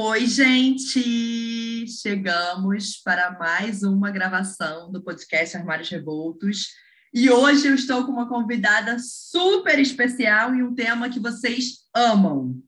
Oi, gente! Chegamos para mais uma gravação do podcast Armários Revoltos. E hoje eu estou com uma convidada super especial e um tema que vocês amam.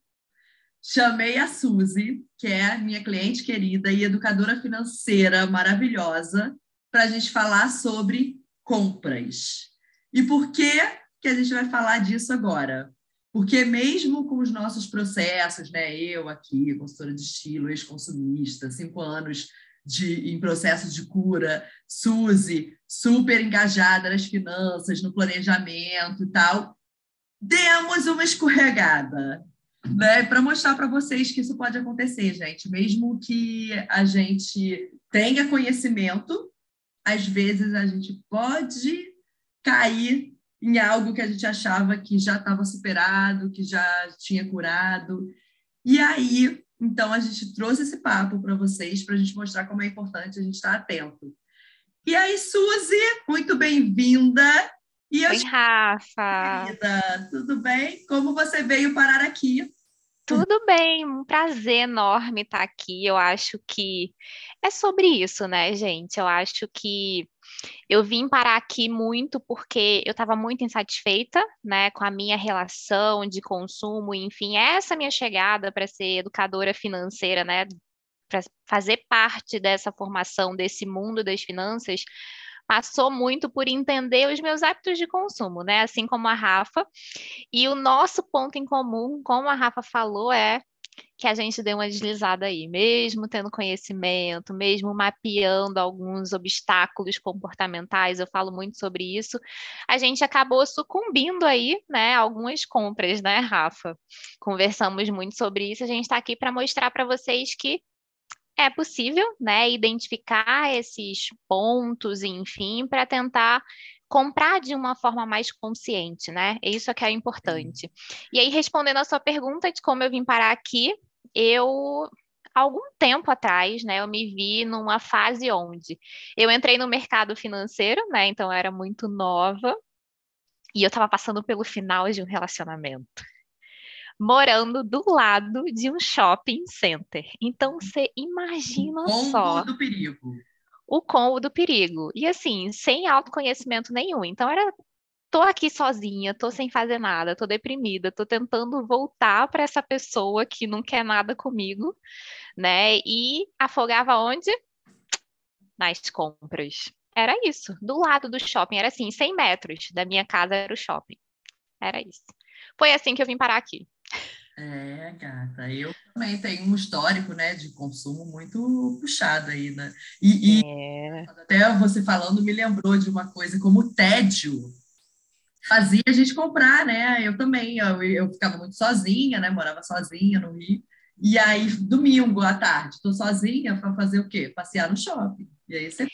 Chamei a Suzy, que é minha cliente querida e educadora financeira maravilhosa, para a gente falar sobre compras. E por que, que a gente vai falar disso agora? Porque mesmo com os nossos processos, né, eu aqui, consultora de estilo, ex-consumista, cinco anos de, em processo de cura, Suzy, super engajada nas finanças, no planejamento e tal, demos uma escorregada, né, para mostrar para vocês que isso pode acontecer, gente. Mesmo que a gente tenha conhecimento, às vezes a gente pode cair em algo que a gente achava que já estava superado, que já tinha curado. E aí, então, a gente trouxe esse papo para vocês, para a gente mostrar como é importante a gente estar atento. E aí, Suzy, muito bem-vinda. E eu... Oi, Rafa. Querida, tudo bem? Como você veio parar aqui? Tudo bem, um prazer enorme estar aqui. Eu acho que é sobre isso, né, gente? Eu acho que eu vim parar aqui muito porque eu estava muito insatisfeita, né, com a minha relação de consumo, enfim, essa minha chegada para ser educadora financeira, né, para fazer parte dessa formação desse mundo das finanças, passou muito por entender os meus hábitos de consumo, né? Assim como a Rafa. E o nosso ponto em comum, como a Rafa falou, é que a gente deu uma deslizada aí, mesmo tendo conhecimento, mesmo mapeando alguns obstáculos comportamentais, eu falo muito sobre isso, a gente acabou sucumbindo aí, né, algumas compras, né, Rafa? Conversamos muito sobre isso, a gente está aqui para mostrar para vocês que é possível, né, identificar esses pontos, enfim, para tentar comprar de uma forma mais consciente, né? Isso é que é importante. E aí, respondendo a sua pergunta de como eu vim parar aqui, eu algum tempo atrás, né, eu me vi numa fase onde eu entrei no mercado financeiro, né, então eu era muito nova, e eu estava passando pelo final de um relacionamento morando do lado de um shopping center. Então você imagina o só. do perigo. O combo do perigo. E assim, sem autoconhecimento nenhum. Então era tô aqui sozinha, tô sem fazer nada, tô deprimida, tô tentando voltar para essa pessoa que não quer nada comigo, né? E afogava onde? Nas compras. Era isso, do lado do shopping, era assim, 100 metros da minha casa era o shopping. Era isso. Foi assim que eu vim parar aqui. É, gata, eu também tenho um histórico, né, de consumo muito puxado aí, né? E, é. até você falando me lembrou de uma coisa como tédio fazia a gente comprar, né? Eu também, eu, eu ficava muito sozinha, né? Morava sozinha no Rio. E aí, domingo à tarde, estou sozinha para fazer o quê? Passear no shopping. E aí você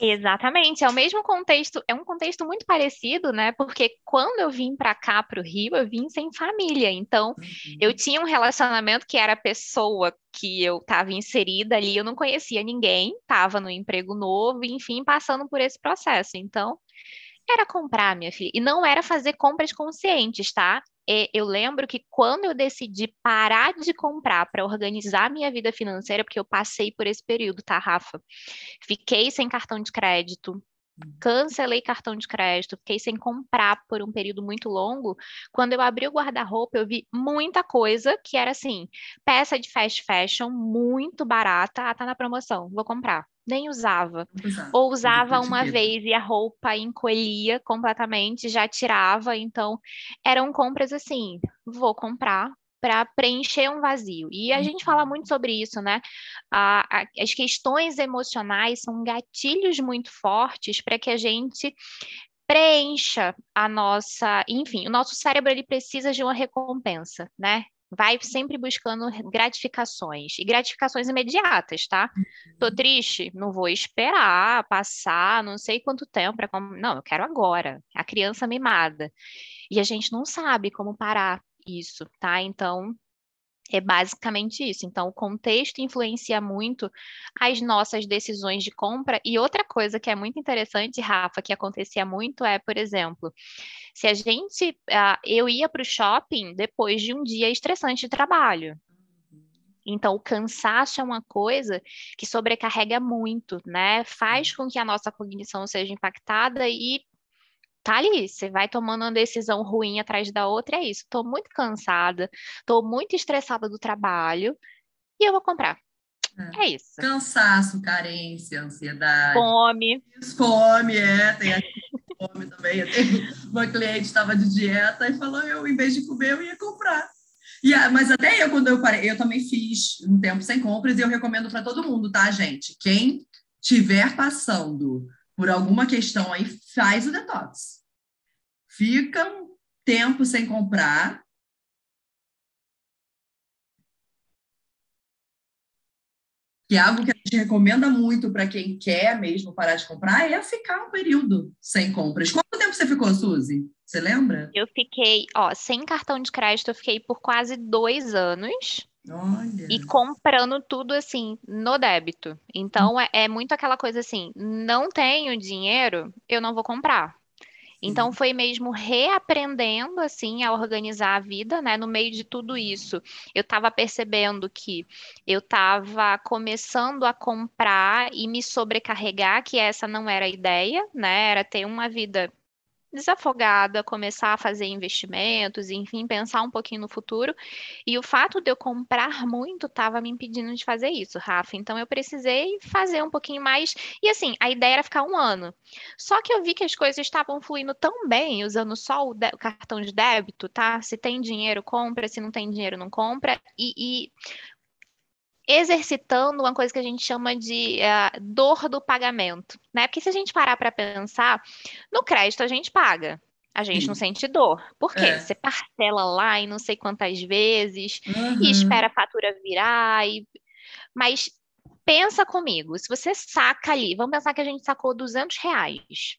Exatamente, é o mesmo contexto, é um contexto muito parecido, né? Porque quando eu vim para cá, para o Rio, eu vim sem família. Então, uhum. eu tinha um relacionamento que era a pessoa que eu estava inserida ali, eu não conhecia ninguém, estava no emprego novo, enfim, passando por esse processo. Então, era comprar, minha filha, e não era fazer compras conscientes, tá? eu lembro que quando eu decidi parar de comprar para organizar minha vida financeira, porque eu passei por esse período, tá, Rafa? Fiquei sem cartão de crédito, cancelei cartão de crédito, fiquei sem comprar por um período muito longo. Quando eu abri o guarda-roupa, eu vi muita coisa que era assim, peça de fast fashion, muito barata, ah, tá na promoção, vou comprar nem usava. Ou usava uma vez e a roupa encolhia completamente, já tirava. Então, eram compras assim: vou comprar para preencher um vazio. E a gente fala muito sobre isso, né? as questões emocionais são gatilhos muito fortes para que a gente preencha a nossa, enfim, o nosso cérebro ele precisa de uma recompensa, né? vai sempre buscando gratificações e gratificações imediatas, tá? Tô uhum. triste, não vou esperar passar não sei quanto tempo para não, eu quero agora. A criança mimada. E a gente não sabe como parar isso, tá? Então, é basicamente isso. Então, o contexto influencia muito as nossas decisões de compra. E outra coisa que é muito interessante, Rafa, que acontecia muito é, por exemplo, se a gente. Uh, eu ia para o shopping depois de um dia estressante de trabalho. Então, o cansaço é uma coisa que sobrecarrega muito, né? Faz com que a nossa cognição seja impactada e tá ali, você vai tomando uma decisão ruim atrás da outra, é isso. Tô muito cansada, tô muito estressada do trabalho e eu vou comprar. É, é isso. Cansaço, carência, ansiedade. Fome. Fome, é, tem a fome também. Uma cliente estava de dieta e falou: eu, em vez de comer, eu ia comprar. E, mas até eu, quando eu parei, eu também fiz um tempo sem compras e eu recomendo para todo mundo, tá, gente? Quem tiver passando por alguma questão aí, faz o detox. Fica um tempo sem comprar. Que é algo que a gente recomenda muito para quem quer mesmo parar de comprar é ficar um período sem compras. Quanto tempo você ficou, Suzy? Você lembra? Eu fiquei, ó, sem cartão de crédito, eu fiquei por quase dois anos. Olha. E comprando tudo assim, no débito. Então é, é muito aquela coisa assim: não tenho dinheiro, eu não vou comprar. Então foi mesmo reaprendendo assim a organizar a vida, né? No meio de tudo isso, eu estava percebendo que eu estava começando a comprar e me sobrecarregar, que essa não era a ideia, né? Era ter uma vida desafogada, começar a fazer investimentos, enfim, pensar um pouquinho no futuro. E o fato de eu comprar muito estava me impedindo de fazer isso, Rafa. Então eu precisei fazer um pouquinho mais. E assim, a ideia era ficar um ano. Só que eu vi que as coisas estavam fluindo tão bem, usando só o, o cartão de débito, tá? Se tem dinheiro, compra, se não tem dinheiro, não compra. E, e exercitando uma coisa que a gente chama de uh, dor do pagamento, né? Porque se a gente parar para pensar, no crédito a gente paga, a gente Sim. não sente dor. Por quê? É. Você parcela lá e não sei quantas vezes, uhum. e espera a fatura virar, e... mas pensa comigo, se você saca ali, vamos pensar que a gente sacou 200 reais,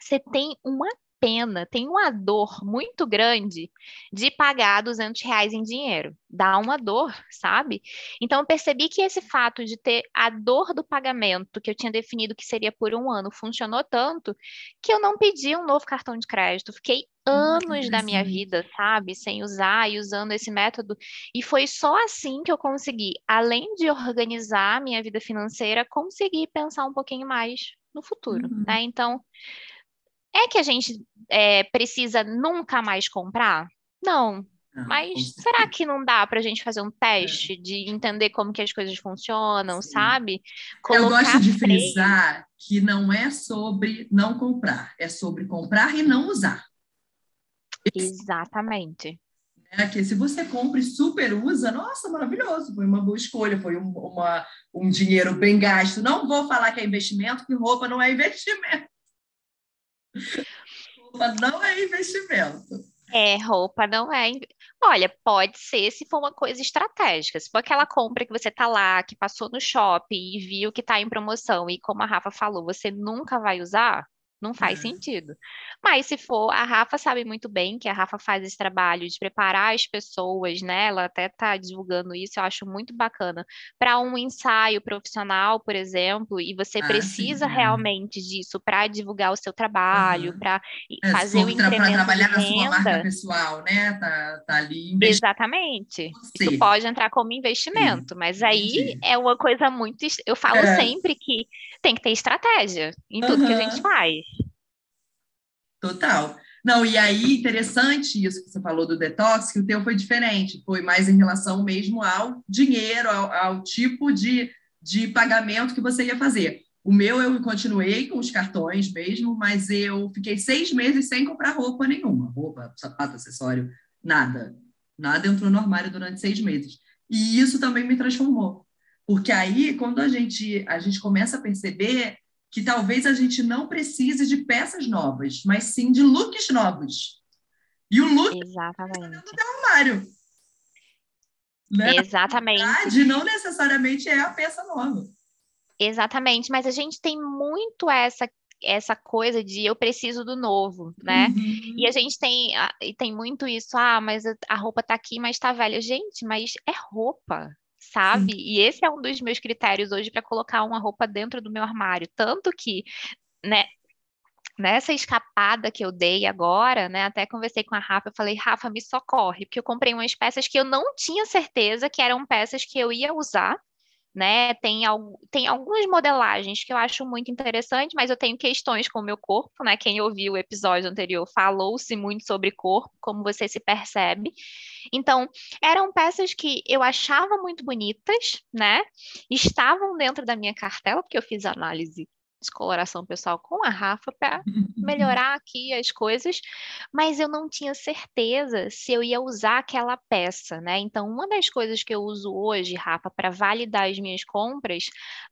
você tem uma pena, tem uma dor muito grande de pagar 200 reais em dinheiro. Dá uma dor, sabe? Então, eu percebi que esse fato de ter a dor do pagamento, que eu tinha definido que seria por um ano, funcionou tanto que eu não pedi um novo cartão de crédito. Fiquei anos da minha vida, sabe, sem usar e usando esse método. E foi só assim que eu consegui, além de organizar a minha vida financeira, conseguir pensar um pouquinho mais no futuro, uhum. né? Então, é que a gente é, precisa nunca mais comprar? Não. Mas será que não dá para a gente fazer um teste é. de entender como que as coisas funcionam, Sim. sabe? Colocar Eu gosto de frisar que não é sobre não comprar, é sobre comprar e não usar. Exatamente. É que se você compra e super usa, nossa, maravilhoso, foi uma boa escolha, foi um, uma, um dinheiro bem gasto. Não vou falar que é investimento, que roupa não é investimento. Roupa não é investimento. É, roupa não é. Olha, pode ser se for uma coisa estratégica. Se for aquela compra que você tá lá, que passou no shopping e viu que tá em promoção, e como a Rafa falou, você nunca vai usar, não faz é. sentido. Mas se for, a Rafa sabe muito bem que a Rafa faz esse trabalho de preparar as pessoas, né? Ela até está divulgando isso, eu acho muito bacana. Para um ensaio profissional, por exemplo, e você ah, precisa sim, é. realmente disso para divulgar o seu trabalho, uhum. para é, fazer o incremento Para trabalhar na sua marca pessoal, né? Tá, tá ali Exatamente. Você. Isso pode entrar como investimento, sim. mas aí é uma coisa muito. Eu falo é. sempre que tem que ter estratégia em tudo uhum. que a gente faz. Total. Não, e aí, interessante isso que você falou do detox, que o teu foi diferente, foi mais em relação mesmo ao dinheiro, ao, ao tipo de, de pagamento que você ia fazer. O meu eu continuei com os cartões mesmo, mas eu fiquei seis meses sem comprar roupa nenhuma. Roupa, sapato, acessório, nada. Nada entrou no armário durante seis meses. E isso também me transformou. Porque aí, quando a gente, a gente começa a perceber que talvez a gente não precise de peças novas, mas sim de looks novos. E o look Exatamente. é o armário. Né? Exatamente. não necessariamente é a peça nova. Exatamente, mas a gente tem muito essa essa coisa de eu preciso do novo, né? Uhum. E a gente tem e tem muito isso, ah, mas a roupa tá aqui, mas tá velha. Gente, mas é roupa sabe? Sim. E esse é um dos meus critérios hoje para colocar uma roupa dentro do meu armário. Tanto que, né, nessa escapada que eu dei agora, né? Até conversei com a Rafa, eu falei, Rafa, me socorre, porque eu comprei umas peças que eu não tinha certeza que eram peças que eu ia usar né? Tem, tem algumas modelagens que eu acho muito interessante, mas eu tenho questões com o meu corpo, né? Quem ouviu o episódio anterior falou-se muito sobre corpo, como você se percebe. Então, eram peças que eu achava muito bonitas, né? Estavam dentro da minha cartela, porque eu fiz análise descoloração pessoal com a Rafa para melhorar aqui as coisas, mas eu não tinha certeza se eu ia usar aquela peça, né? Então, uma das coisas que eu uso hoje, Rafa, para validar as minhas compras,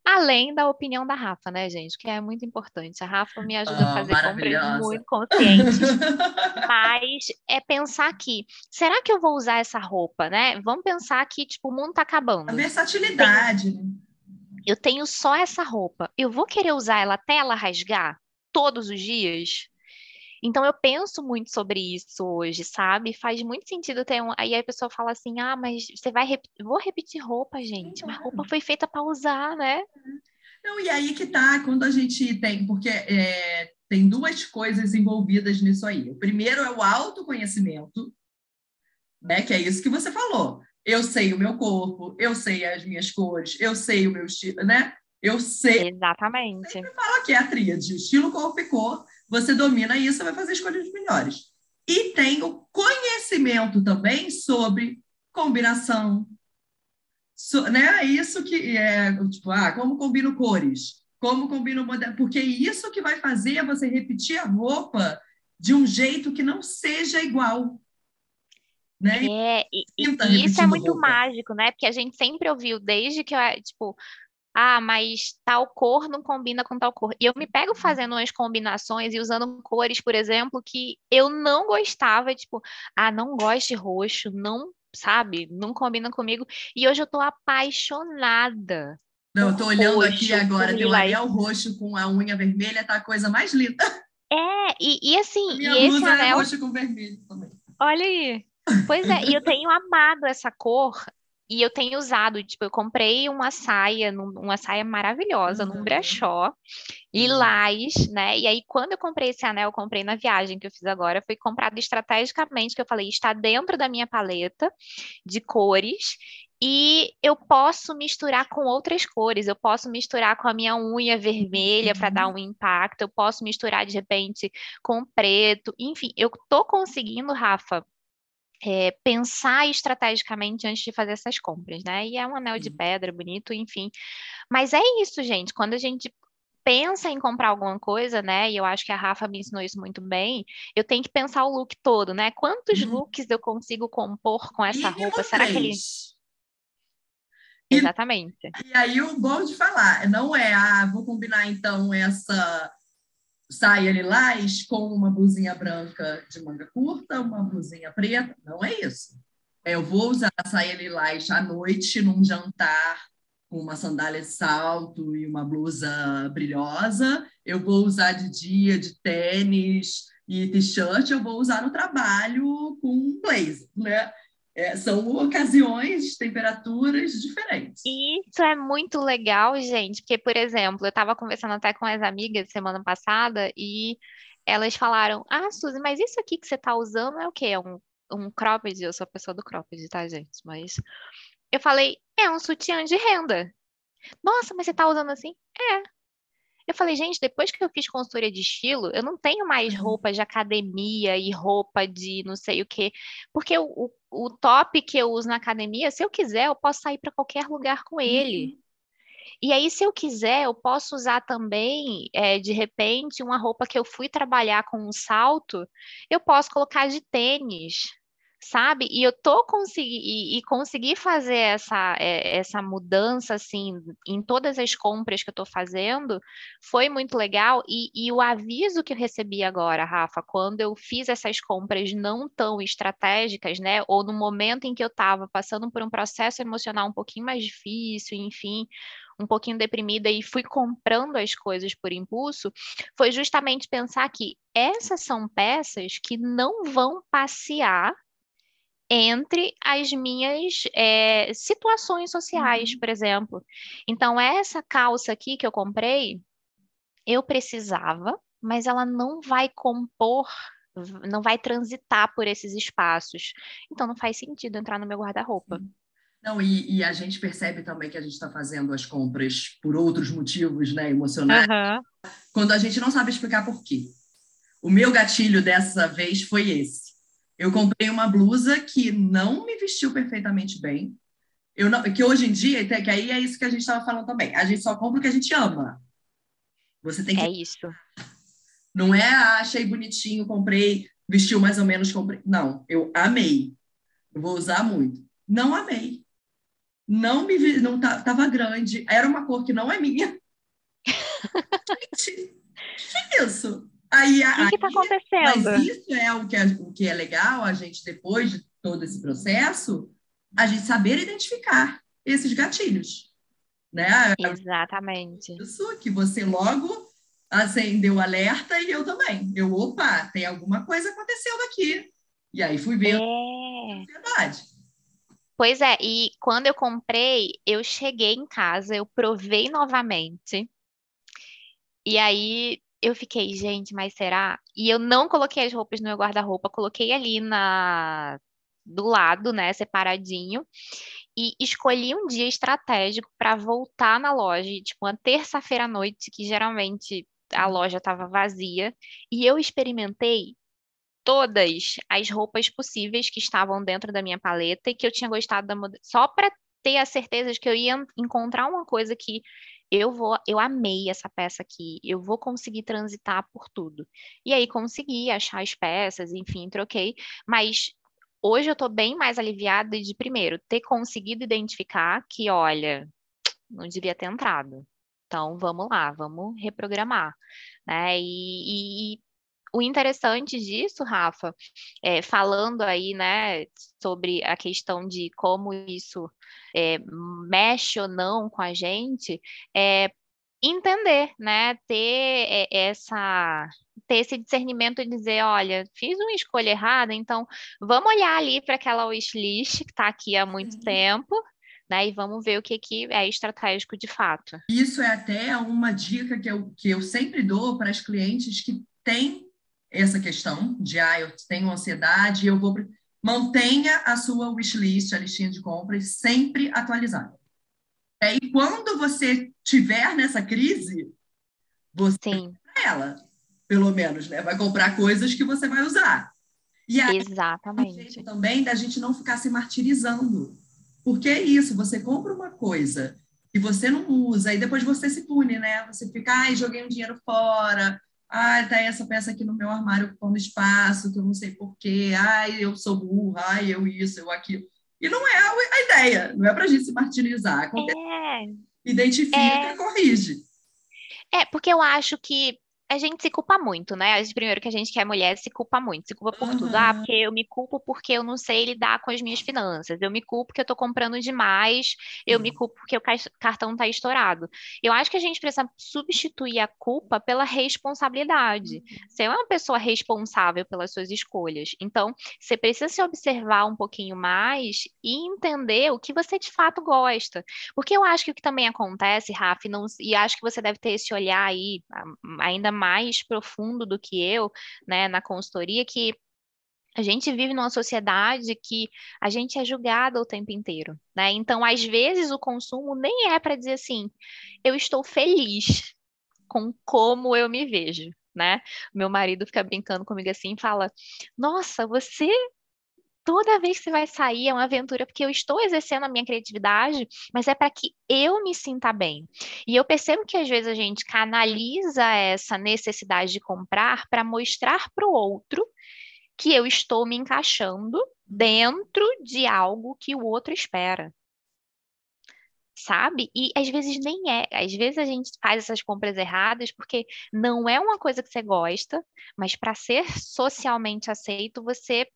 além da opinião da Rafa, né, gente, que é muito importante. A Rafa me ajuda oh, a fazer compras muito conscientes, mas é pensar aqui, será que eu vou usar essa roupa, né? Vamos pensar que tipo o mundo está acabando. A versatilidade. Tem eu tenho só essa roupa, eu vou querer usar ela até ela rasgar todos os dias? Então eu penso muito sobre isso hoje, sabe? Faz muito sentido ter um. Aí a pessoa fala assim: ah, mas você vai. Vou repetir roupa, gente. Mas roupa foi feita para usar, né? Não, e aí que tá, quando a gente tem, porque é, tem duas coisas envolvidas nisso aí. O primeiro é o autoconhecimento, né? Que é isso que você falou eu sei o meu corpo, eu sei as minhas cores, eu sei o meu estilo, né? Eu sei. Exatamente. Sempre falo aqui é a tríade, estilo, corpo e cor. Você domina isso, vai fazer escolhas melhores. E tem o conhecimento também sobre combinação, so, né? Isso que é, tipo, ah, como combino cores, como combino modelo, porque isso que vai fazer é você repetir a roupa de um jeito que não seja igual. Né? É, e, e isso é muito roupa. mágico, né? Porque a gente sempre ouviu desde que eu, tipo, ah, mas tal cor não combina com tal cor. E eu me pego fazendo umas combinações e usando cores, por exemplo, que eu não gostava, tipo, ah, não gosto de roxo, não, sabe, não combina comigo. E hoje eu tô apaixonada. Não, eu tô olhando roxo, aqui agora, tem o anel roxo com a unha vermelha, tá a coisa mais linda. É, e, e assim, a minha e esse anel... é roxo com vermelho também. Olha aí. Pois é, e eu tenho amado essa cor e eu tenho usado, tipo, eu comprei uma saia, uma saia maravilhosa uhum. num brechó, lilás, né? E aí, quando eu comprei esse anel, eu comprei na viagem que eu fiz agora, foi comprado estrategicamente, que eu falei, está dentro da minha paleta de cores, e eu posso misturar com outras cores, eu posso misturar com a minha unha vermelha para dar uhum. um impacto, eu posso misturar de repente com preto, enfim, eu tô conseguindo, Rafa, é, pensar estrategicamente antes de fazer essas compras, né? E é um anel de pedra bonito, enfim. Mas é isso, gente. Quando a gente pensa em comprar alguma coisa, né? E eu acho que a Rafa me ensinou isso muito bem. Eu tenho que pensar o look todo, né? Quantos uhum. looks eu consigo compor com essa e roupa? Será que ele Exatamente. E, e aí o bom de falar, não é, ah, vou combinar então essa saia lilás com uma blusinha branca de manga curta, uma blusinha preta. Não é isso. É, eu vou usar a saia lilás à noite num jantar com uma sandália de salto e uma blusa brilhosa. Eu vou usar de dia de tênis e t-shirt. Eu vou usar no trabalho com um blazer, né? É, são ocasiões, temperaturas diferentes. Isso é muito legal, gente, porque, por exemplo, eu estava conversando até com as amigas semana passada e elas falaram: Ah, Suzy, mas isso aqui que você está usando é o quê? É um, um cropped? Eu sou a pessoa do cropped, tá, gente? Mas eu falei: É um sutiã de renda. Nossa, mas você está usando assim? É, eu falei, gente, depois que eu fiz consultoria de estilo, eu não tenho mais uhum. roupa de academia e roupa de não sei o quê, porque o, o, o top que eu uso na academia, se eu quiser, eu posso sair para qualquer lugar com ele. Uhum. E aí, se eu quiser, eu posso usar também, é, de repente, uma roupa que eu fui trabalhar com um salto, eu posso colocar de tênis sabe? E eu tô consegui e, e consegui fazer essa, é, essa mudança assim em todas as compras que eu tô fazendo foi muito legal. E, e o aviso que eu recebi agora, Rafa, quando eu fiz essas compras não tão estratégicas, né? Ou no momento em que eu estava passando por um processo emocional um pouquinho mais difícil, enfim, um pouquinho deprimida e fui comprando as coisas por impulso, foi justamente pensar que essas são peças que não vão passear entre as minhas é, situações sociais, uhum. por exemplo. Então, essa calça aqui que eu comprei, eu precisava, mas ela não vai compor, não vai transitar por esses espaços. Então não faz sentido entrar no meu guarda-roupa. Não, e, e, a gente percebe também que a gente está fazendo as compras por outros motivos, né, emocionais, uhum. quando a gente não sabe explicar por quê. O meu gatilho dessa vez foi esse. Eu comprei uma blusa que não me vestiu perfeitamente bem. Eu não, que hoje em dia, que aí é isso que a gente estava falando também. A gente só compra o que a gente ama. Você tem que. É isso. Não é, ah, achei bonitinho, comprei, vestiu mais ou menos, comprei. Não, eu amei. Eu vou usar muito. Não amei. Não me vi, não tava grande. Era uma cor que não é minha. Gente, que é isso? Aí, o que está acontecendo? Mas isso é o que, é o que é legal, a gente, depois de todo esse processo, a gente saber identificar esses gatilhos. Né? Exatamente. Isso que você logo acendeu o alerta e eu também. Eu, opa, tem alguma coisa acontecendo aqui. E aí fui ver é... ansiedade. Pois é, e quando eu comprei, eu cheguei em casa, eu provei novamente. E aí eu fiquei, gente, mas será? E eu não coloquei as roupas no meu guarda-roupa, coloquei ali na do lado, né, separadinho, e escolhi um dia estratégico para voltar na loja, tipo, uma terça-feira à noite, que geralmente a loja estava vazia, e eu experimentei todas as roupas possíveis que estavam dentro da minha paleta e que eu tinha gostado da só para ter a certeza de que eu ia encontrar uma coisa que eu vou, eu amei essa peça aqui, eu vou conseguir transitar por tudo. E aí consegui achar as peças, enfim, troquei, mas hoje eu estou bem mais aliviada de primeiro ter conseguido identificar que, olha, não devia ter entrado. Então vamos lá, vamos reprogramar, né? E, e, o interessante disso, Rafa, é, falando aí, né, sobre a questão de como isso é, mexe ou não com a gente, é entender, né, ter é, essa ter esse discernimento de dizer, olha, fiz uma escolha errada, então vamos olhar ali para aquela wishlist que está aqui há muito uhum. tempo, né? E vamos ver o que, que é estratégico de fato. Isso é até uma dica que eu, que eu sempre dou para as clientes que têm essa questão de, ah, eu tenho ansiedade, eu vou... Mantenha a sua wishlist, a listinha de compras, sempre atualizada. E quando você tiver nessa crise, você Sim. ela, pelo menos, né? Vai comprar coisas que você vai usar. E aí, Exatamente. também da gente não ficar se martirizando. Porque é isso, você compra uma coisa que você não usa, e depois você se pune, né? Você fica, ai, joguei um dinheiro fora, ah, tá essa peça aqui no meu armário ocupando espaço, que eu não sei porquê. Ai, eu sou burra, ai, eu isso, eu aquilo. E não é a ideia, não é para a gente se martirizar. É. Identifica é. e corrige. É, porque eu acho que a gente se culpa muito, né? Primeiro que a gente que é mulher se culpa muito, se culpa por uhum. tudo. Ah, porque eu me culpo porque eu não sei lidar com as minhas finanças. Eu me culpo porque eu tô comprando demais. Eu uhum. me culpo porque o cartão tá estourado. Eu acho que a gente precisa substituir a culpa pela responsabilidade. Uhum. Você é uma pessoa responsável pelas suas escolhas. Então, você precisa se observar um pouquinho mais e entender o que você de fato gosta. Porque eu acho que o que também acontece, Rafa, não, e acho que você deve ter esse olhar aí ainda mais profundo do que eu, né, na consultoria, que a gente vive numa sociedade que a gente é julgada o tempo inteiro, né? Então, às vezes, o consumo nem é para dizer assim, eu estou feliz com como eu me vejo, né? Meu marido fica brincando comigo assim e fala: Nossa, você toda vez que você vai sair é uma aventura, porque eu estou exercendo a minha criatividade, mas é para que eu me sinta bem. E eu percebo que às vezes a gente canaliza essa necessidade de comprar para mostrar para o outro que eu estou me encaixando dentro de algo que o outro espera. Sabe? E às vezes nem é. Às vezes a gente faz essas compras erradas porque não é uma coisa que você gosta, mas para ser socialmente aceito, você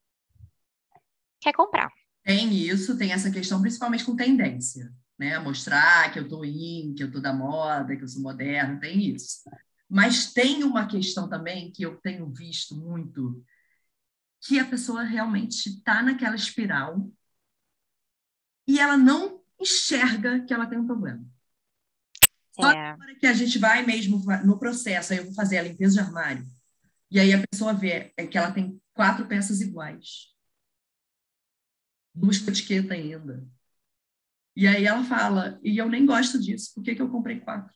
quer comprar. Tem isso, tem essa questão, principalmente com tendência, né? Mostrar que eu estou in, que eu estou da moda, que eu sou moderna, tem isso. Mas tem uma questão também que eu tenho visto muito, que a pessoa realmente está naquela espiral e ela não enxerga que ela tem um problema. Só é. que a gente vai mesmo no processo, aí eu vou fazer a limpeza de armário, e aí a pessoa vê é que ela tem quatro peças iguais. Duas com etiqueta ainda. E aí ela fala, e eu nem gosto disso, por que, que eu comprei quatro?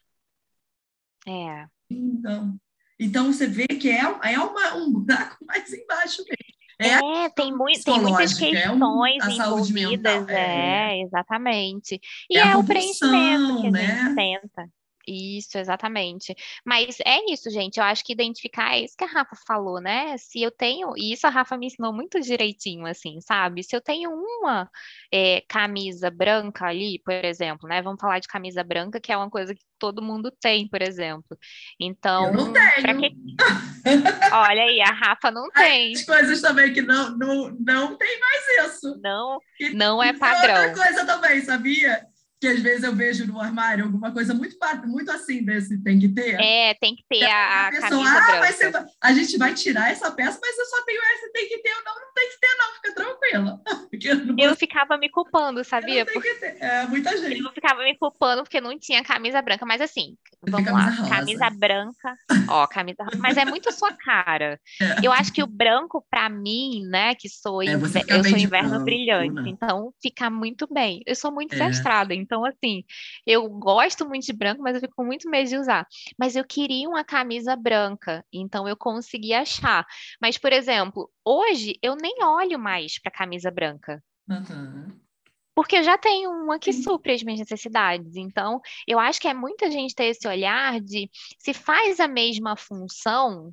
É. Então, então você vê que é, é uma, um buraco mais embaixo mesmo. É, é tem, tem muitas questões é um, envolvidas, é, é, exatamente. E é, é o preenchimento que a né? gente tenta. Isso, exatamente. Mas é isso, gente. Eu acho que identificar é isso que a Rafa falou, né? Se eu tenho, e isso a Rafa me ensinou muito direitinho, assim, sabe? Se eu tenho uma é, camisa branca ali, por exemplo, né? Vamos falar de camisa branca, que é uma coisa que todo mundo tem, por exemplo. Então, eu não tenho. Que... Olha aí, a Rafa não tem. As coisas também que não, não, não tem mais isso. Não, não é padrão. É outra coisa também, sabia? Que às vezes eu vejo no armário alguma coisa muito, muito assim desse tem que ter. É, tem que ter a, a pessoa, camisa ah, branca. Você, a gente vai tirar essa peça, mas eu só tenho essa, tem que ter. Não, não tem que ter, não, fica tranquila. Eu, eu ficava me culpando, sabia? Porque... É, muita gente. Eu ficava me culpando porque não tinha camisa branca, mas assim, vamos lá, camisa, camisa branca, ó, camisa mas é muito sua cara. É. Eu acho que o branco, para mim, né, que sou, é, eu sou inverno branco, brilhante, né? então fica muito bem. Eu sou muito é. então então, assim, eu gosto muito de branco, mas eu fico com muito medo de usar. Mas eu queria uma camisa branca, então eu consegui achar. Mas, por exemplo, hoje eu nem olho mais para camisa branca. Uhum. Porque eu já tenho uma que supre as minhas necessidades. Então, eu acho que é muita gente ter esse olhar de se faz a mesma função.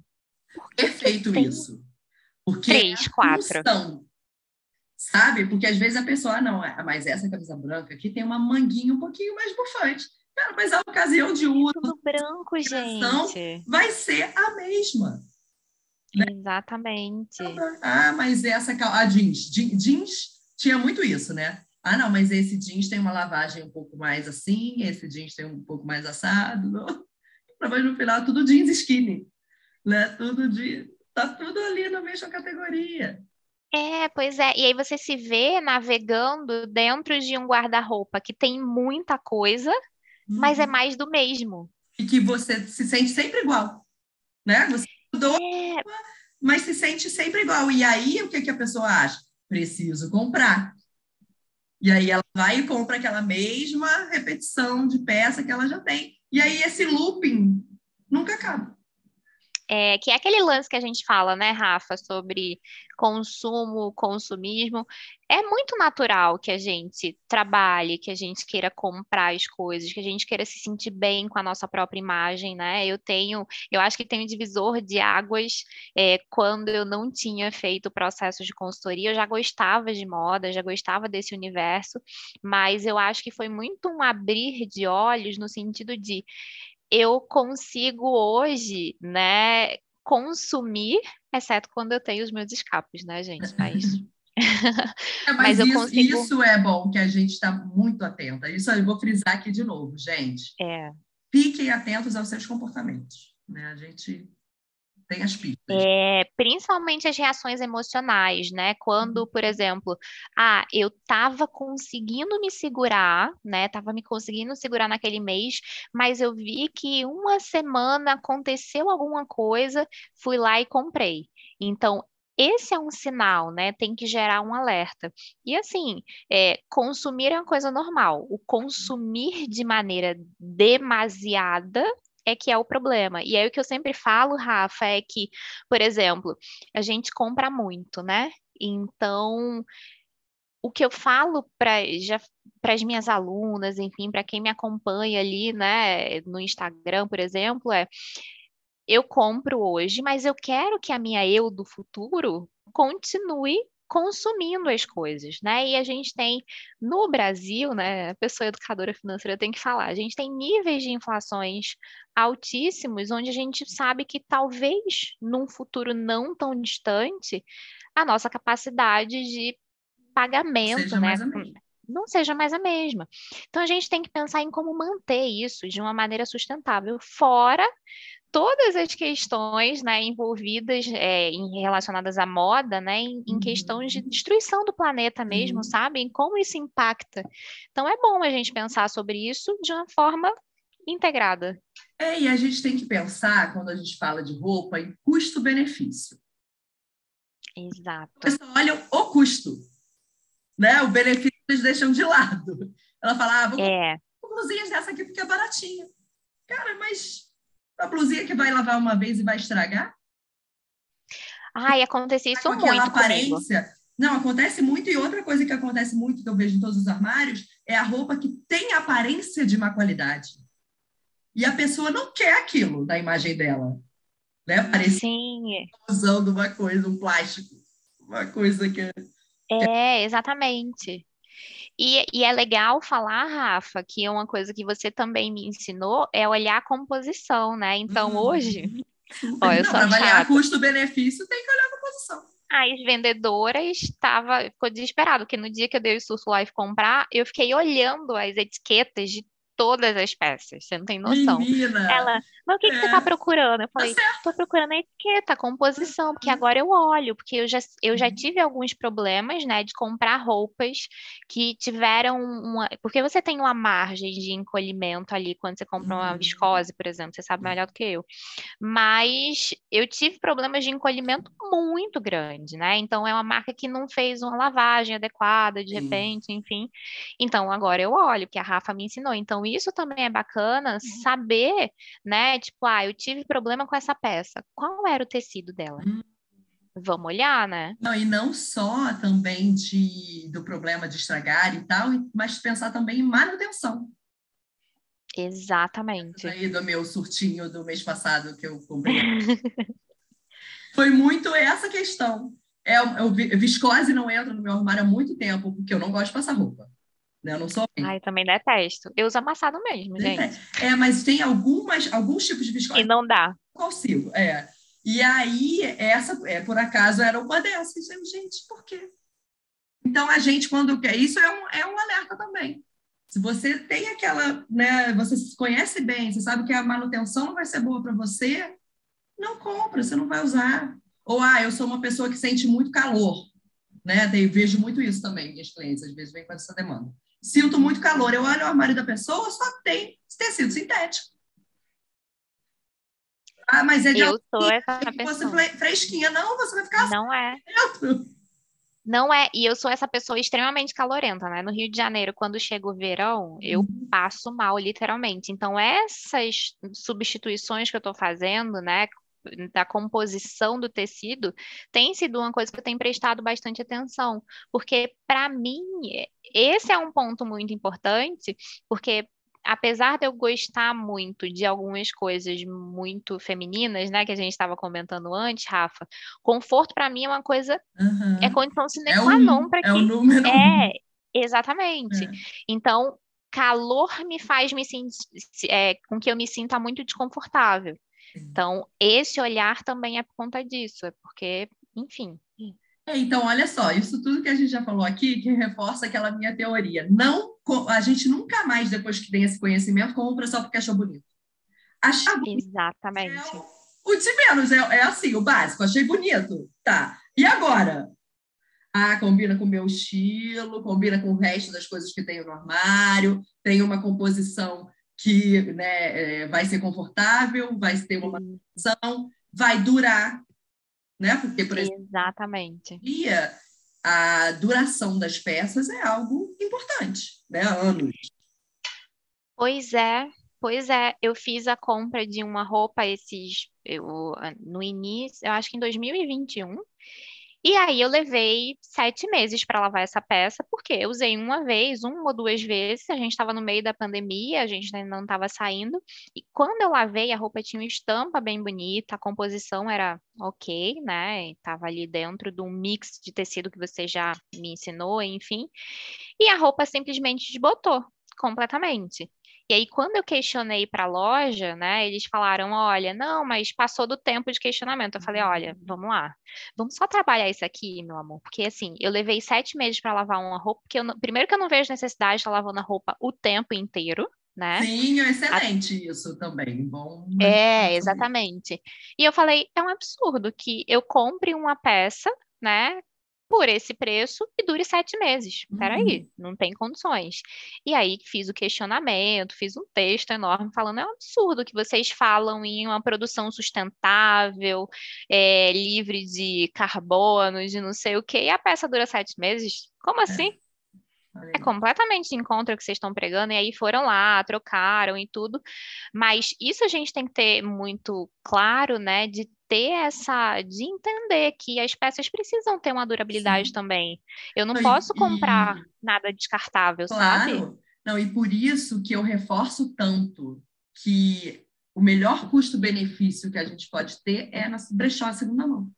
Perfeito isso. Porque Três, é quatro. Função sabe? Porque às vezes a pessoa, ah, não, é, mas essa camisa branca aqui tem uma manguinha um pouquinho mais bufante. Cara, mas a ocasião de uso Tudo branco, gente. vai ser a mesma. Né? Exatamente. Ah, mas essa a jeans, jeans tinha muito isso, né? Ah, não, mas esse jeans tem uma lavagem um pouco mais assim, esse jeans tem um pouco mais assado. Mas no final tudo jeans skinny, né? Tudo de tá tudo ali na mesma categoria. É, pois é. E aí você se vê navegando dentro de um guarda-roupa que tem muita coisa, mas é uhum. mais do mesmo. E que você se sente sempre igual, né? Você mudou, é... mas se sente sempre igual. E aí, o que, que a pessoa acha? Preciso comprar. E aí ela vai e compra aquela mesma repetição de peça que ela já tem. E aí esse looping nunca acaba. É, que é aquele lance que a gente fala, né, Rafa, sobre consumo, consumismo. É muito natural que a gente trabalhe, que a gente queira comprar as coisas, que a gente queira se sentir bem com a nossa própria imagem, né? Eu tenho, eu acho que tenho divisor de águas é, quando eu não tinha feito o processo de consultoria, eu já gostava de moda, já gostava desse universo, mas eu acho que foi muito um abrir de olhos no sentido de eu consigo hoje, né, consumir, exceto quando eu tenho os meus escapes, né, gente? Mas. É, mas, mas isso, consigo... isso, é bom que a gente está muito atenta. Isso eu vou frisar aqui de novo, gente. É. Fiquem atentos aos seus comportamentos. Né? A gente tem as pistas. É, principalmente as reações emocionais, né? Quando, uhum. por exemplo, ah, eu estava conseguindo me segurar, né? Tava me conseguindo segurar naquele mês, mas eu vi que uma semana aconteceu alguma coisa, fui lá e comprei. Então, esse é um sinal, né? Tem que gerar um alerta. E assim, é, consumir é uma coisa normal. O consumir de maneira demasiada é que é o problema. E aí o que eu sempre falo, Rafa, é que, por exemplo, a gente compra muito, né? Então, o que eu falo para para as minhas alunas, enfim, para quem me acompanha ali, né, no Instagram, por exemplo, é eu compro hoje, mas eu quero que a minha eu do futuro continue consumindo as coisas, né? E a gente tem no Brasil, né? A pessoa educadora financeira tem que falar, a gente tem níveis de inflações altíssimos, onde a gente sabe que talvez num futuro não tão distante a nossa capacidade de pagamento, né? não seja mais a mesma. Então a gente tem que pensar em como manter isso de uma maneira sustentável, fora todas as questões né, envolvidas é, em, relacionadas à moda, né, em, em questões de uhum. destruição do planeta mesmo, uhum. sabe? Em como isso impacta. Então é bom a gente pensar sobre isso de uma forma integrada. É, e a gente tem que pensar, quando a gente fala de roupa, em custo-benefício. Exato. Você olha o custo, né? O benefício eles deixam de lado. Ela fala, ah, vou é. blusinha dessa aqui porque é baratinha. Cara, mas a blusinha que vai lavar uma vez e vai estragar? Ai, acontece isso com muito aparência. Comigo. Não, acontece muito. E outra coisa que acontece muito, que eu vejo em todos os armários, é a roupa que tem aparência de má qualidade. E a pessoa não quer aquilo da imagem dela. Né? Parece Sim. usando uma coisa, um plástico. Uma coisa que é. É, exatamente. E, e, é legal falar, Rafa, que é uma coisa que você também me ensinou é olhar a composição, né? Então, uhum. hoje, ó, eu Para avaliar custo-benefício, tem que olhar a composição. As vendedoras estava ficou desesperado, porque no dia que eu dei o Surf Life comprar, eu fiquei olhando as etiquetas de todas as peças, você não tem noção. Menina, Ela, mas o que, é. que você está é. procurando? Eu tá falei, estou procurando a etiqueta, a composição, porque agora eu olho, porque eu já, eu já uhum. tive alguns problemas, né, de comprar roupas que tiveram uma. Porque você tem uma margem de encolhimento ali quando você compra uma uhum. viscose, por exemplo, você sabe melhor do que eu. Mas eu tive problemas de encolhimento muito grande, né? Então é uma marca que não fez uma lavagem adequada, de repente, enfim. Então agora eu olho, que a Rafa me ensinou. Então isso também é bacana, uhum. saber, né? Tipo, ah, eu tive problema com essa peça. Qual era o tecido dela? Hum. Vamos olhar, né? Não, e não só também de, do problema de estragar e tal, mas pensar também em manutenção. Exatamente. Aí do meu surtinho do mês passado que eu comprei. Foi muito essa questão. É, eu, viscose não entra no meu armário há muito tempo, porque eu não gosto de passar roupa. Né? Eu não sou. Ai, eu também detesto. Eu uso amassado mesmo, gente. É, mas tem algumas, alguns tipos de viscose. E não dá. Consigo, é. E aí, essa, é, por acaso, era uma dessas. Gente, por quê? Então, a gente, quando quer, isso é um, é um alerta também. Se você tem aquela, né, você se conhece bem, você sabe que a manutenção não vai ser boa para você, não compra, você não vai usar. Ou, ah, eu sou uma pessoa que sente muito calor, né? Tem, vejo muito isso também, minhas clientes, às vezes vem com essa demanda sinto muito calor. Eu olho o armário da pessoa, só tem tecido sintético. Ah, mas é de eu sou essa pessoa. Você fresquinha. Não, você vai ficar Não é. Dentro. Não é, e eu sou essa pessoa extremamente calorenta, né? No Rio de Janeiro, quando chega o verão, eu uhum. passo mal, literalmente. Então, essas substituições que eu tô fazendo, né, da composição do tecido tem sido uma coisa que eu tenho prestado bastante atenção, porque para mim esse é um ponto muito importante, porque apesar de eu gostar muito de algumas coisas muito femininas, né, que a gente estava comentando antes, Rafa, conforto para mim é uma coisa uhum. é condição sine qua non para que é o número é exatamente. É. Então calor me faz me sentir é, com que eu me sinta muito desconfortável. Então, esse olhar também é por conta disso, é porque, enfim. É, então, olha só, isso tudo que a gente já falou aqui, que reforça aquela minha teoria. Não, a gente nunca mais, depois que tem esse conhecimento, compra só porque achou bonito. Achar bonito Exatamente. É o, o de menos, é, é assim, o básico, achei bonito. Tá. E agora? Ah, combina com o meu estilo, combina com o resto das coisas que tenho no armário, tem uma composição que né, é, vai ser confortável, vai ter uma manutenção, vai durar, né? Porque, por exemplo, Exatamente. a duração das peças é algo importante, né? Anos. Pois é, pois é. Eu fiz a compra de uma roupa esses eu, no início, eu acho que em 2021, e aí eu levei sete meses para lavar essa peça, porque eu usei uma vez, uma ou duas vezes, a gente estava no meio da pandemia, a gente ainda não estava saindo, e quando eu lavei, a roupa tinha uma estampa bem bonita, a composição era ok, né? Estava ali dentro de um mix de tecido que você já me ensinou, enfim, e a roupa simplesmente desbotou completamente. E aí, quando eu questionei para a loja, né, eles falaram: olha, não, mas passou do tempo de questionamento. Eu falei: olha, uhum. vamos lá, vamos só trabalhar isso aqui, meu amor, porque assim, eu levei sete meses para lavar uma roupa, porque eu não... primeiro que eu não vejo necessidade de estar lavando a roupa o tempo inteiro. Né? Sim, é excelente a... isso também. Bom. É, exatamente. E eu falei, é um absurdo que eu compre uma peça, né? Por esse preço e dure sete meses. Uhum. Peraí, não tem condições. E aí fiz o questionamento, fiz um texto enorme falando, é um absurdo que vocês falam em uma produção sustentável, é, livre de carbono, de não sei o quê, e a peça dura sete meses? Como assim? É completamente em contra o que vocês estão pregando, e aí foram lá, trocaram e tudo. Mas isso a gente tem que ter muito claro, né? De ter essa, de entender que as peças precisam ter uma durabilidade Sim. também. Eu não, posso comprar e... nada descartável, claro. sabe? Não, e por isso que eu reforço tanto que o melhor custo-benefício que a gente pode ter é na brechó segunda mão.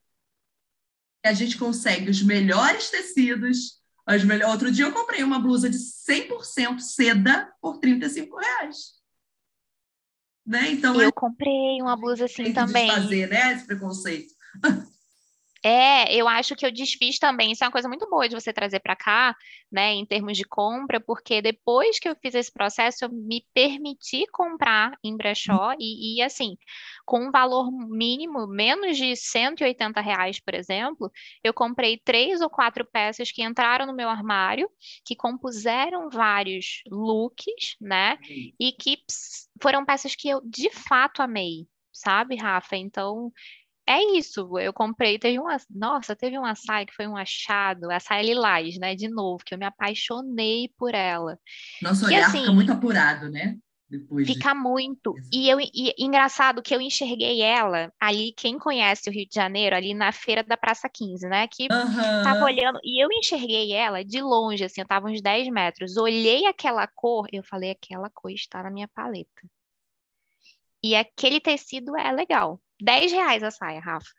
A gente consegue os melhores tecidos, as melhor... Outro dia eu comprei uma blusa de 100% seda por 35 reais. Né? Então, eu é... comprei uma blusa assim também. fazer né, esse preconceito. É, eu acho que eu desfiz também. Isso é uma coisa muito boa de você trazer para cá, né, em termos de compra, porque depois que eu fiz esse processo, eu me permiti comprar em brechó e, e assim, com um valor mínimo, menos de 180 reais, por exemplo, eu comprei três ou quatro peças que entraram no meu armário, que compuseram vários looks, né, e que foram peças que eu de fato amei, sabe, Rafa? Então, é isso, eu comprei, teve uma, nossa, teve uma saia que foi um achado, a saia lilás, né, de novo, que eu me apaixonei por ela. Nosso olhar assim, fica muito apurado, né? Depois fica de... muito. E eu e, engraçado que eu enxerguei ela ali, quem conhece o Rio de Janeiro, ali na feira da Praça 15, né? Que uhum. tava olhando, e eu enxerguei ela de longe, assim, eu tava uns 10 metros. Olhei aquela cor, eu falei, aquela cor está na minha paleta. E aquele tecido é legal. 10 reais a saia, Rafa.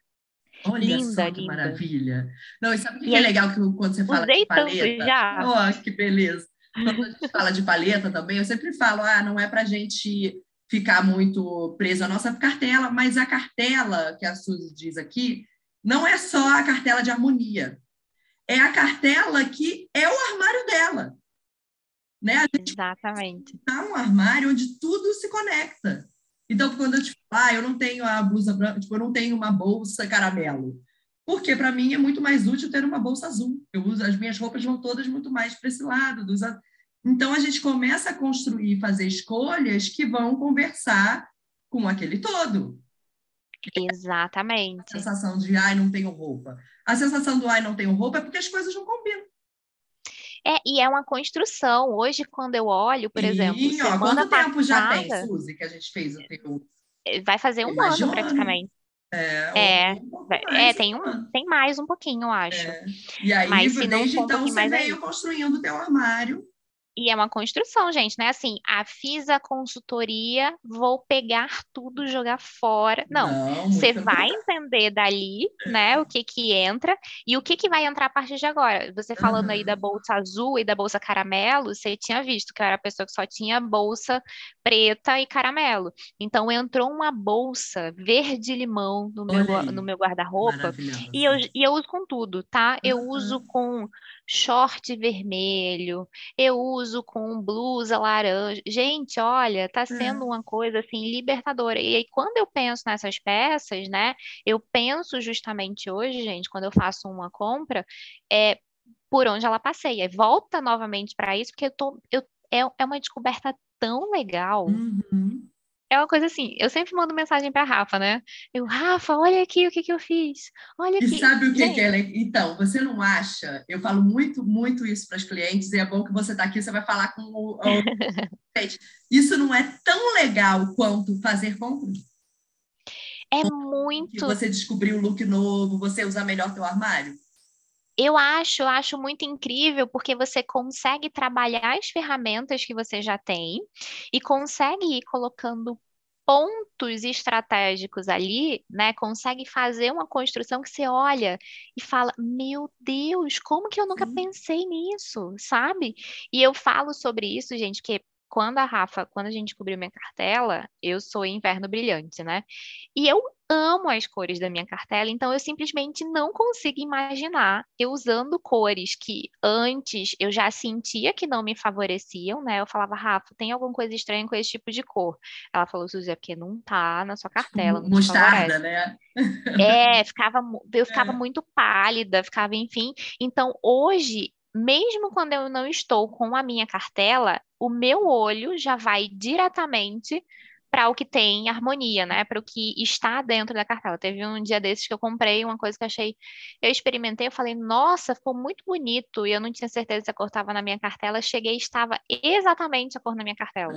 Olha linda, só que linda. maravilha. Não, e sabe o que, que é legal que quando você fala de paleta? Já. Oh, que beleza. Quando a gente fala de paleta também, eu sempre falo, ah, não é para gente ficar muito preso à nossa cartela, mas a cartela que a Suzy diz aqui não é só a cartela de harmonia. É a cartela que é o armário dela. Né? A gente Exatamente. Tá um armário onde tudo se conecta. Então, quando eu te falo, ah, eu não tenho a blusa branca, tipo, eu não tenho uma bolsa caramelo. Porque para mim é muito mais útil ter uma bolsa azul. Eu uso as minhas roupas vão todas muito mais para esse lado. Dos... Então a gente começa a construir, fazer escolhas que vão conversar com aquele todo. Exatamente. A sensação de ai, não tenho roupa. A sensação do ai, não tenho roupa é porque as coisas não combinam. É, e é uma construção. Hoje, quando eu olho, por exemplo. Sim, ó, quanto tempo já tem, Suzy, que a gente fez o teu. É, vai fazer um ano, praticamente. É, é, um é tem, um, tem mais um pouquinho, eu acho. É. E aí, Mas, desde então, você veio aí. construindo o teu armário e é uma construção, gente, né? Assim, a fiz a consultoria, vou pegar tudo, jogar fora. Não, você vai entender dali, né, o que que entra e o que que vai entrar a partir de agora. Você falando uhum. aí da bolsa azul e da bolsa caramelo, você tinha visto que eu era a pessoa que só tinha bolsa preta e caramelo. Então entrou uma bolsa verde-limão no meu, no meu guarda-roupa e eu, e eu uso com tudo, tá? Eu uhum. uso com short vermelho, eu uso com blusa laranja. Gente, olha, tá sendo é. uma coisa assim libertadora. E aí, quando eu penso nessas peças, né, eu penso justamente hoje, gente, quando eu faço uma compra, é por onde ela passeia. Volta novamente para isso, porque eu tô, eu, é, é uma descoberta tão legal. Uhum é uma coisa assim, eu sempre mando mensagem para Rafa, né? Eu, Rafa, olha aqui o que, que eu fiz. Olha aqui. E sabe o que, que é? Então, você não acha? Eu falo muito, muito isso para os clientes, e é bom que você está aqui, você vai falar com o. isso não é tão legal quanto fazer compras? É muito. Você descobrir um look novo, você usar melhor teu armário? Eu acho, eu acho muito incrível porque você consegue trabalhar as ferramentas que você já tem e consegue ir colocando pontos estratégicos ali, né? Consegue fazer uma construção que você olha e fala: Meu Deus, como que eu nunca pensei nisso, sabe? E eu falo sobre isso, gente, que quando a Rafa, quando a gente descobriu minha cartela, eu sou inverno brilhante, né? E eu amo as cores da minha cartela, então eu simplesmente não consigo imaginar eu usando cores que antes eu já sentia que não me favoreciam, né? Eu falava, Rafa, tem alguma coisa estranha com esse tipo de cor? Ela falou, Suzy, é porque não tá na sua cartela. Não Mostarda, né? É, ficava, eu ficava é. muito pálida, ficava, enfim. Então, hoje, mesmo quando eu não estou com a minha cartela, o meu olho já vai diretamente para o que tem harmonia, né? Para o que está dentro da cartela. Teve um dia desses que eu comprei uma coisa que eu achei, eu experimentei, eu falei, nossa, ficou muito bonito, e eu não tinha certeza se a cor estava na minha cartela. Cheguei, estava exatamente a cor na minha cartela.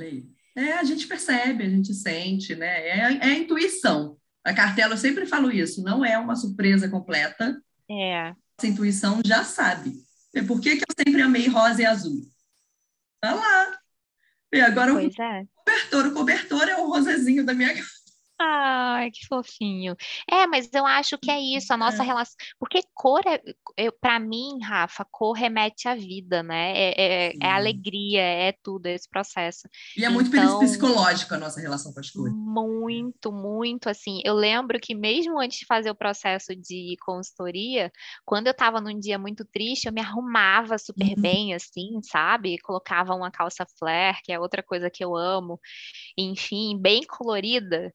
É, a gente percebe, a gente sente, né? É, é a intuição. A cartela, eu sempre falo isso, não é uma surpresa completa. É. Essa intuição já sabe. E por que, que eu sempre amei rosa e azul? Tá lá. E agora pois o é. cobertor, o cobertor é o rosezinho da minha casa. Ai, que fofinho. É, mas eu acho que é isso, a nossa é. relação. Porque cor é, para mim, Rafa, cor remete à vida, né? É, é, é, alegria, é tudo, esse processo. E é muito então, psicológico a nossa relação com as cores. Muito, muito. Assim, eu lembro que mesmo antes de fazer o processo de consultoria, quando eu estava num dia muito triste, eu me arrumava super uhum. bem, assim, sabe? Colocava uma calça flare, que é outra coisa que eu amo, enfim, bem colorida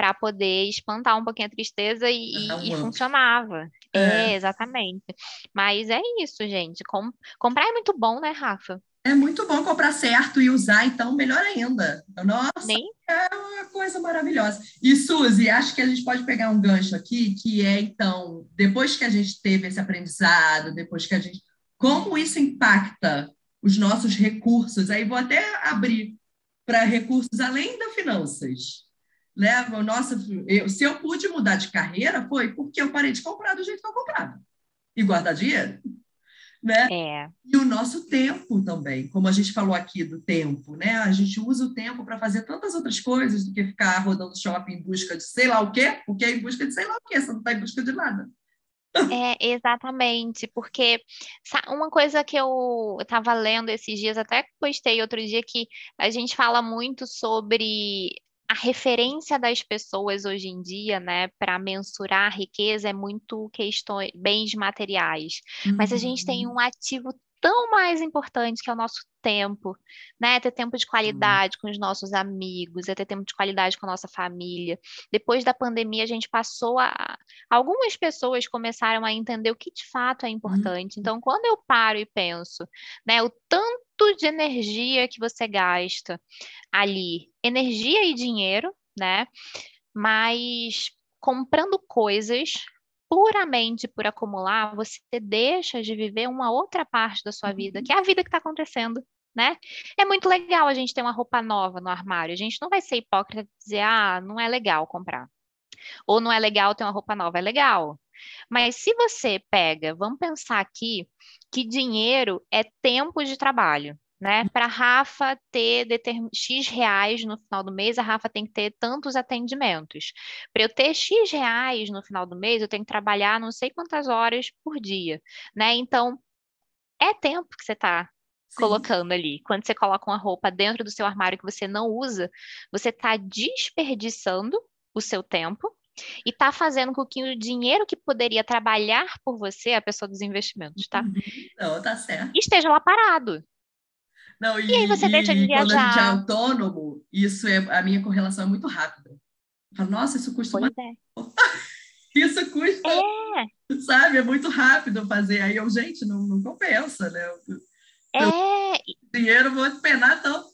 para poder espantar um pouquinho a tristeza e, e, e funcionava. É. é. exatamente. Mas é isso, gente. Com... Comprar é muito bom, né, Rafa? É muito bom comprar certo e usar, então melhor ainda. Nossa, Nem... é uma coisa maravilhosa. E Suzy, acho que a gente pode pegar um gancho aqui, que é então, depois que a gente teve esse aprendizado, depois que a gente. Como isso impacta os nossos recursos? Aí vou até abrir para recursos além das finanças né? Nossa, eu, se eu pude mudar de carreira, foi porque eu parei de comprar do jeito que eu comprava e guardar dinheiro. Né? É. E o nosso tempo também, como a gente falou aqui do tempo, né? A gente usa o tempo para fazer tantas outras coisas do que ficar rodando shopping em busca de sei lá o quê, porque é em busca de sei lá o quê, você não está em busca de nada. É, exatamente, porque uma coisa que eu estava lendo esses dias, até postei outro dia, que a gente fala muito sobre a referência das pessoas hoje em dia, né, para mensurar a riqueza é muito questões, bens materiais. Uhum. Mas a gente tem uhum. um ativo tão mais importante que é o nosso tempo, né? Ter tempo de qualidade com os nossos amigos, é ter tempo de qualidade com a nossa família. Depois da pandemia, a gente passou a. Algumas pessoas começaram a entender o que de fato é importante. Uhum. Então, quando eu paro e penso, né, o tanto de energia que você gasta ali, energia e dinheiro, né? Mas comprando coisas puramente por acumular, você deixa de viver uma outra parte da sua vida, uhum. que é a vida que está acontecendo, né? É muito legal a gente ter uma roupa nova no armário. A gente não vai ser hipócrita e dizer, ah, não é legal comprar. Ou não é legal ter uma roupa nova. É legal. Mas se você pega, vamos pensar aqui que dinheiro é tempo de trabalho né? Para a Rafa ter X reais no final do mês, a Rafa tem que ter tantos atendimentos. Para eu ter X reais no final do mês, eu tenho que trabalhar não sei quantas horas por dia, né? Então, é tempo que você está colocando ali. Quando você coloca uma roupa dentro do seu armário que você não usa, você está desperdiçando o seu tempo e está fazendo com que o dinheiro que poderia trabalhar por você, a pessoa dos investimentos, tá? Uhum. Não, tá certo. Esteja lá parado. Não, e, e aí você deixa de viajar. Quando a gente é autônomo, isso é a minha correlação é muito rápida. Falo, nossa, isso custa pois uma... é. isso custa, é. sabe? É muito rápido fazer. Aí eu, gente, não, não compensa, né? Eu, é. Eu, dinheiro vou penar tanto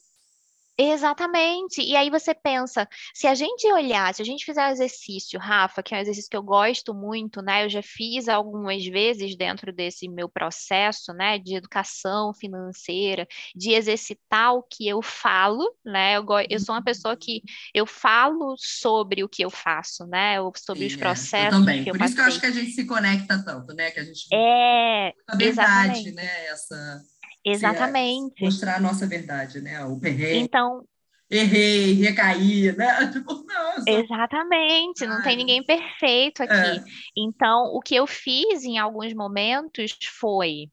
Exatamente. E aí você pensa, se a gente olhar, se a gente fizer o exercício, Rafa, que é um exercício que eu gosto muito, né? Eu já fiz algumas vezes dentro desse meu processo, né, de educação financeira, de exercitar o que eu falo, né? Eu, eu sou uma pessoa que eu falo sobre o que eu faço, né? Sobre Sim, os processos. É, eu também. Que Por eu isso que eu acho que a gente se conecta tanto, né? Que a gente é a verdade, exatamente. né? Essa Exatamente. mostrar a nossa verdade, né? O perrengue. Então, errei, recaí, né? Tipo, não, só... Exatamente, não tem ninguém perfeito aqui. É. Então, o que eu fiz em alguns momentos foi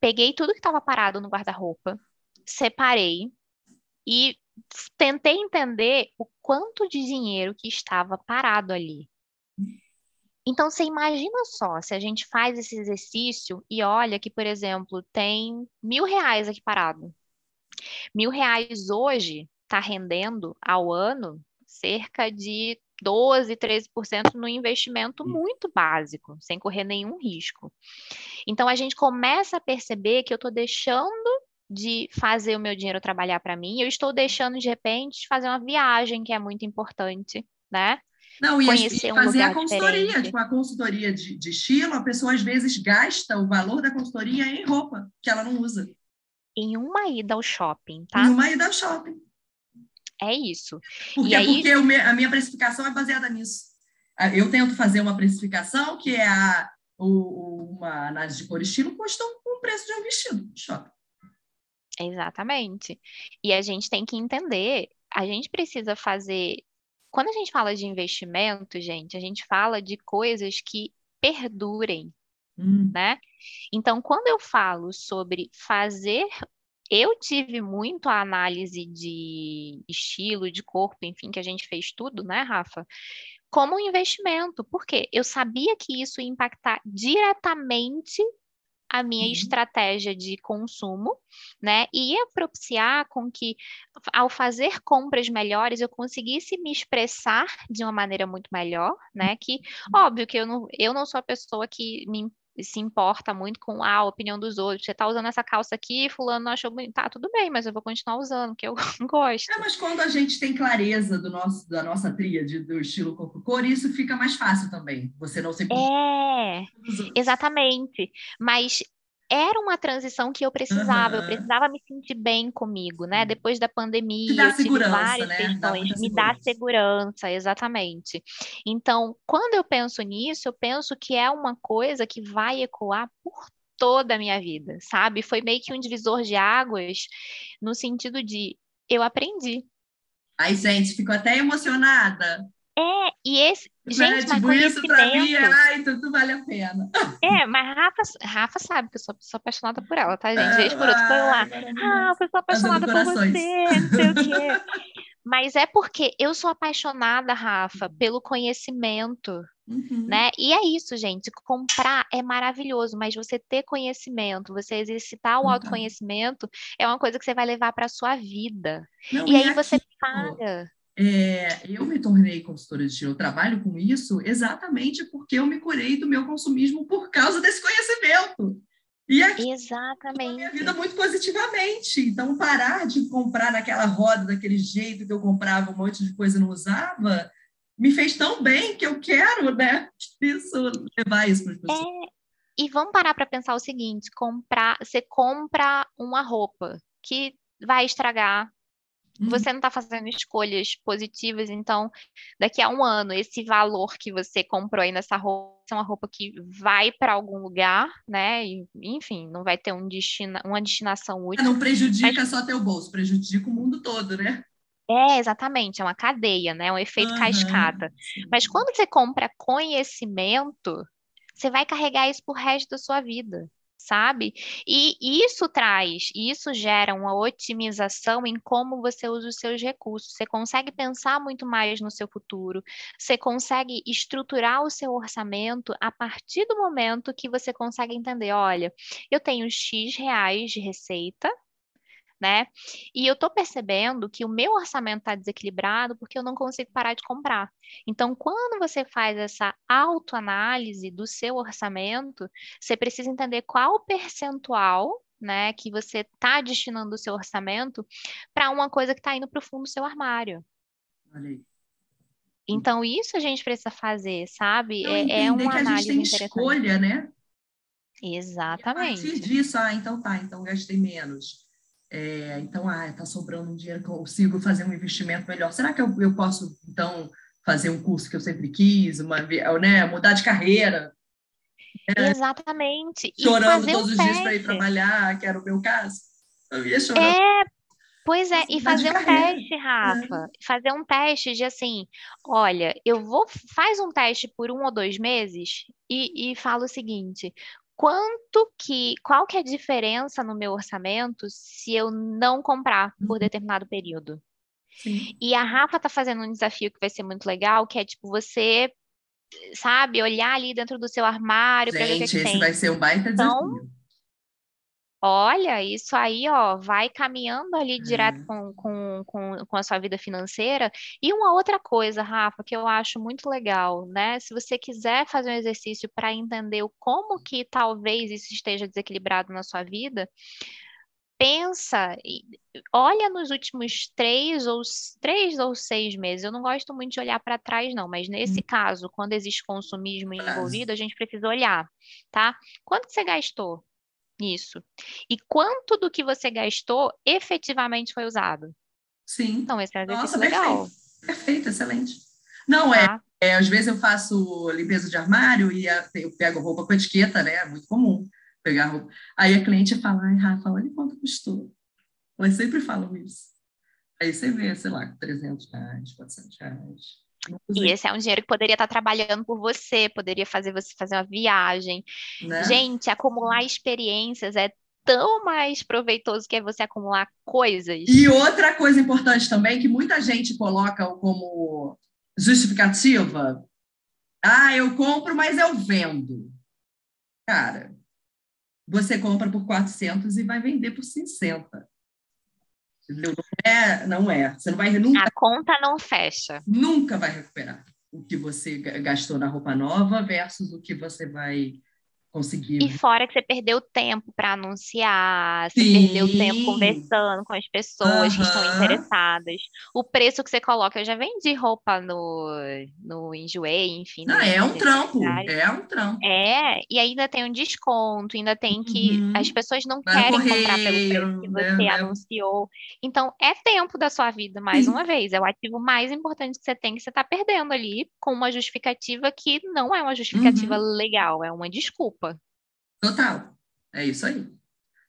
peguei tudo que estava parado no guarda-roupa, separei e tentei entender o quanto de dinheiro que estava parado ali. Então, você imagina só, se a gente faz esse exercício e olha que, por exemplo, tem mil reais aqui parado. Mil reais hoje está rendendo ao ano cerca de 12, 13% no investimento muito básico, sem correr nenhum risco. Então, a gente começa a perceber que eu estou deixando de fazer o meu dinheiro trabalhar para mim, eu estou deixando, de repente, de fazer uma viagem, que é muito importante, né? Não, e, Conhecer e fazer um a consultoria, diferente. tipo, a consultoria de, de estilo, a pessoa às vezes gasta o valor da consultoria em roupa que ela não usa. Em uma ida ao shopping, tá? Em uma ida ao shopping. É isso. Porque, aí... porque a minha precificação é baseada nisso. Eu tento fazer uma precificação que é a, o, uma análise de cor e estilo custa o preço de um vestido de shopping. Exatamente. E a gente tem que entender, a gente precisa fazer quando a gente fala de investimento, gente, a gente fala de coisas que perdurem, hum. né? Então, quando eu falo sobre fazer, eu tive muito a análise de estilo, de corpo, enfim, que a gente fez tudo, né, Rafa? Como um investimento, porque eu sabia que isso ia impactar diretamente a minha uhum. estratégia de consumo, né? E ia propiciar com que, ao fazer compras melhores, eu conseguisse me expressar de uma maneira muito melhor, né? Que, uhum. óbvio que eu não, eu não sou a pessoa que me se importa muito com ah, a opinião dos outros. Você tá usando essa calça aqui, fulano não achou bonito. Tá, tudo bem, mas eu vou continuar usando, que eu gosto. É, mas quando a gente tem clareza do nosso, da nossa tríade do estilo corpo-cor, isso fica mais fácil também. Você não se... É, exatamente. Mas era uma transição que eu precisava, uhum. eu precisava me sentir bem comigo, né? Depois da pandemia, dá eu tive várias né? questões, dá me dá segurança, exatamente. Então, quando eu penso nisso, eu penso que é uma coisa que vai ecoar por toda a minha vida, sabe? Foi meio que um divisor de águas no sentido de eu aprendi. Ai, gente, fico até emocionada. É, e esse. Gente, mas tipo, isso pra mim, é, ai, tudo vale a pena. É, mas Rafa, Rafa sabe que eu sou, sou apaixonada por ela, tá, gente? Vez por outro, foi lá. Ah, eu sou apaixonada por você, não sei o quê. Mas é porque eu sou apaixonada, Rafa, uhum. pelo conhecimento, uhum. né? E é isso, gente. Comprar é maravilhoso, mas você ter conhecimento, você exercitar o uhum. autoconhecimento é uma coisa que você vai levar para sua vida. Não, e, e aí você paga. É, eu me tornei consultora de eu trabalho com isso exatamente porque eu me curei do meu consumismo por causa desse conhecimento. E aqui, Exatamente. minha vida muito positivamente. Então, parar de comprar naquela roda, daquele jeito que eu comprava um monte de coisa e não usava, me fez tão bem que eu quero, né? Isso, levar isso para as pessoas. É, e vamos parar para pensar o seguinte: comprar, você compra uma roupa que vai estragar, Uhum. Você não está fazendo escolhas positivas, então daqui a um ano esse valor que você comprou aí nessa roupa é uma roupa que vai para algum lugar, né? E, enfim, não vai ter um destina, uma destinação útil. Não prejudica mas... só teu bolso, prejudica o mundo todo, né? É, exatamente, é uma cadeia, né? Um efeito uhum. cascata. Mas quando você compra conhecimento, você vai carregar isso pro resto da sua vida sabe? E isso traz, isso gera uma otimização em como você usa os seus recursos. Você consegue pensar muito mais no seu futuro, você consegue estruturar o seu orçamento a partir do momento que você consegue entender: olha, eu tenho X reais de receita, né? E eu estou percebendo que o meu orçamento está desequilibrado porque eu não consigo parar de comprar. Então, quando você faz essa autoanálise do seu orçamento, você precisa entender qual o percentual né, que você está destinando o seu orçamento para uma coisa que está indo para o fundo do seu armário. Então, isso a gente precisa fazer, sabe? é, é uma que a gente tem escolha, né? Exatamente. E a partir disso, ah, então tá, então gastei menos. É, então, ah, está sobrando um dinheiro que eu consigo fazer um investimento melhor. Será que eu, eu posso, então, fazer um curso que eu sempre quis, uma, né, mudar de carreira? É, Exatamente. chorando todos os dias para ir trabalhar, que era o meu caso. Eu ia chorar. É, pois é, e fazer um teste, Rafa. É. Fazer um teste de assim, olha, eu vou, faz um teste por um ou dois meses e, e fala o seguinte: quanto que, qual que é a diferença no meu orçamento se eu não comprar por uhum. determinado período? Sim. E a Rafa tá fazendo um desafio que vai ser muito legal, que é tipo você, sabe, olhar ali dentro do seu armário para ver o que, é que esse tem. vai ser um baita então, desafio. Olha, isso aí, ó, vai caminhando ali direto com, com, com, com a sua vida financeira. E uma outra coisa, Rafa, que eu acho muito legal, né? Se você quiser fazer um exercício para entender o como que talvez isso esteja desequilibrado na sua vida, pensa, olha nos últimos três ou, três ou seis meses. Eu não gosto muito de olhar para trás, não, mas nesse caso, quando existe consumismo envolvido, a gente precisa olhar, tá? Quanto você gastou? Isso. E quanto do que você gastou efetivamente foi usado? Sim. Então, esse é Nossa, legal, perfeito. Perfeito, excelente. Não, é, tá? é, às vezes eu faço limpeza de armário e a- eu pego roupa com etiqueta, né? É muito comum pegar roupa. Aí a cliente fala, ai, Rafa, olha quanto custou. Elas sempre falam isso. Aí você vê, sei lá, 300 reais, 400 reais. E usei, esse é um dinheiro que poderia estar trabalhando por você, poderia fazer você fazer uma viagem. né? Gente, acumular experiências é tão mais proveitoso que é você acumular coisas. E outra coisa importante também, que muita gente coloca como justificativa, ah, eu compro, mas eu vendo. Cara, você compra por 400 e vai vender por 60. Entendeu? Não é, não é. Você não vai, nunca, A conta não fecha. nunca vai recuperar o que você ga- gastou na roupa nova versus o que você vai conseguir. E fora que você perdeu tempo para anunciar, você Sim. perdeu tempo conversando com as pessoas que estão interessadas. O preço que você coloca, eu já vendi roupa no, no Enjoei, enfim. Não, no- é um trampo, é um trampo. É, e ainda tem um desconto, ainda tem que Uhum. as pessoas não Vai querem comprar pelo preço que né, você né? anunciou. Então, é tempo da sua vida, mais Sim. uma vez. É o ativo mais importante que você tem, que você está perdendo ali, com uma justificativa que não é uma justificativa Uhum. legal, é uma desculpa. Total. É isso aí.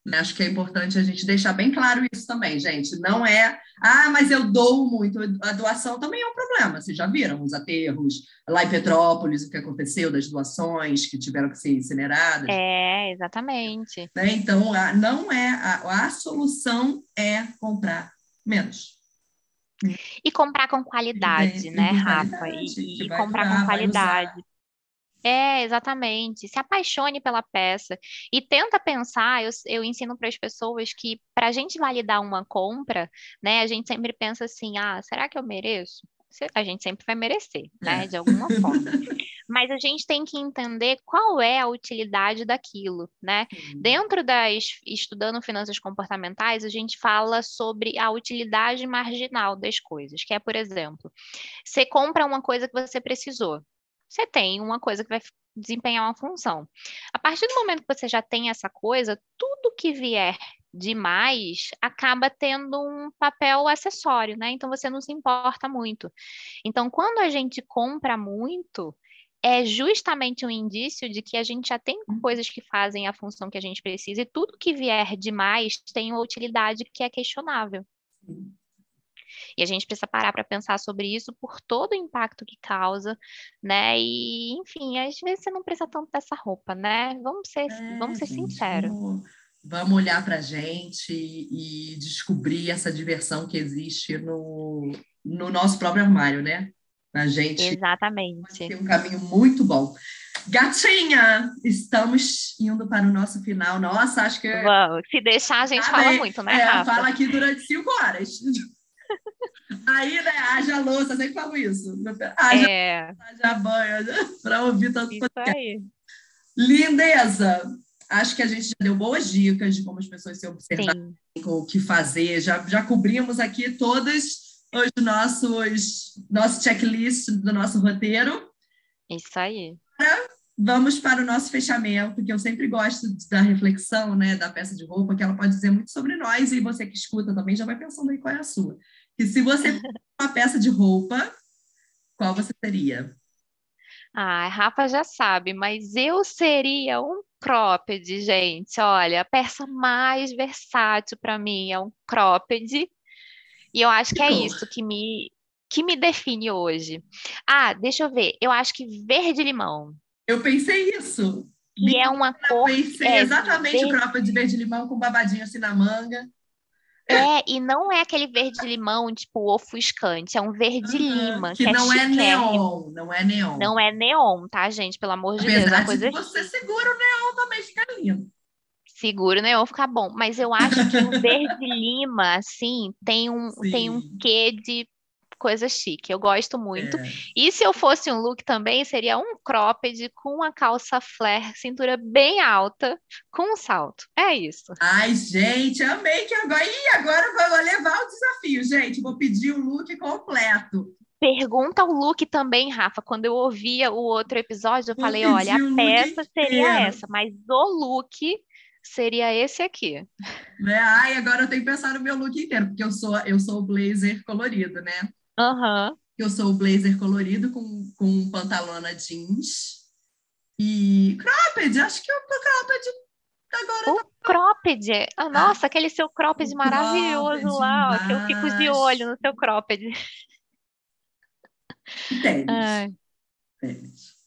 Né, Acho que é importante a gente deixar bem claro isso também, gente. Não é, ah, mas eu dou muito. A doação também é um problema. Vocês já viram os aterros lá em Petrópolis, o que aconteceu das doações que tiveram que ser incineradas. É, exatamente. né? Então, a- não é a, a solução é comprar menos. E comprar com qualidade, E- né, com Rafa? qualidade, E, e comprar com qualidade. É, exatamente. Se apaixone pela peça e tenta pensar. Eu, eu ensino para as pessoas que para a gente validar uma compra, né, a gente sempre pensa assim: ah, será que eu mereço? A gente sempre vai merecer, né, É. de alguma forma. Mas a gente tem que entender qual é a utilidade daquilo, né? Dentro das estudando finanças comportamentais, a gente fala sobre a utilidade marginal das coisas, que é, por exemplo, você compra uma coisa que você precisou. Você tem uma coisa que vai desempenhar uma função. A partir do momento que você já tem essa coisa, tudo que vier demais acaba tendo um papel acessório, né? Então você não se importa muito. Então, quando a gente compra muito, é justamente um indício de que a gente já tem coisas que fazem a função que a gente precisa, e tudo que vier demais tem uma utilidade que é questionável. E a gente precisa parar para pensar sobre isso por todo o impacto que causa, né? E, enfim, às vezes você não precisa tanto dessa roupa, né? Vamos ser, É, vamos ser gente, sinceros. Vamos, vamos olhar para a gente e descobrir essa diversão que existe no, no nosso próprio armário, né? A gente Exatamente. tem um caminho muito bom. Gatinha, estamos indo para o nosso final. Nossa, acho que Vamos. Se deixar, a gente Ah, fala bem, muito, né, é, fala aqui durante cinco horas. Aí, né, haja louça, sempre falo isso. Haja, É, haja banho, para ouvir tanto isso aí. Lindeza! Acho que a gente já deu boas dicas de como as pessoas se observarem, o que fazer. Já, já cobrimos aqui todos os nossos nosso checklist do nosso roteiro. Isso aí. Vamos para o nosso fechamento, que eu sempre gosto da reflexão, né, da peça de roupa, que ela pode dizer muito sobre nós, e você que escuta também já vai pensando aí qual é a sua. E se você fosse uma peça de roupa, qual você seria? Ah, a Rafa já sabe, mas eu seria um cropped, gente. Olha, a peça mais versátil para mim é um cropped. E eu acho que é isso que me, que me define hoje. Ah, deixa eu ver. Eu acho que verde-limão, Eu pensei isso. que é uma cor Pensei é, exatamente o verde- cropped de verde limão com babadinho assim na manga. É, e não é aquele verde limão, tipo, ofuscante, é um verde lima. Que, que é não é, é neon, não é neon. Não é neon, tá, gente? Pelo amor de Apesar Deus. É de coisa você segura o neon também, fica lindo. seguro, né? Vai ficar bom. Mas eu acho que o verde lima, assim, tem um, tem um quê de coisa chique. Eu gosto muito. É. E se eu fosse um look também, seria um cropped com uma calça flare, cintura bem alta, com um salto. É isso. Ai, gente, amei que agora. Ih, agora eu vou levar o desafio, gente. Vou pedir o look completo. Pergunta o look também, Rafa. Quando eu ouvia o outro episódio, eu Vou falei: olha, a peça seria inteiro. essa, mas o look seria esse aqui. Né? Ai, agora eu tenho que pensar no meu look inteiro, porque eu sou, eu sou o blazer colorido, né? Aham. Eu sou o blazer colorido com, com pantalona jeans e cropped. Acho que o cropped agora O cropped. Ah, nossa, aquele seu cropped maravilhoso cropped lá, ó, que eu fico de olho no seu cropped. tênis. Ai. Tênis.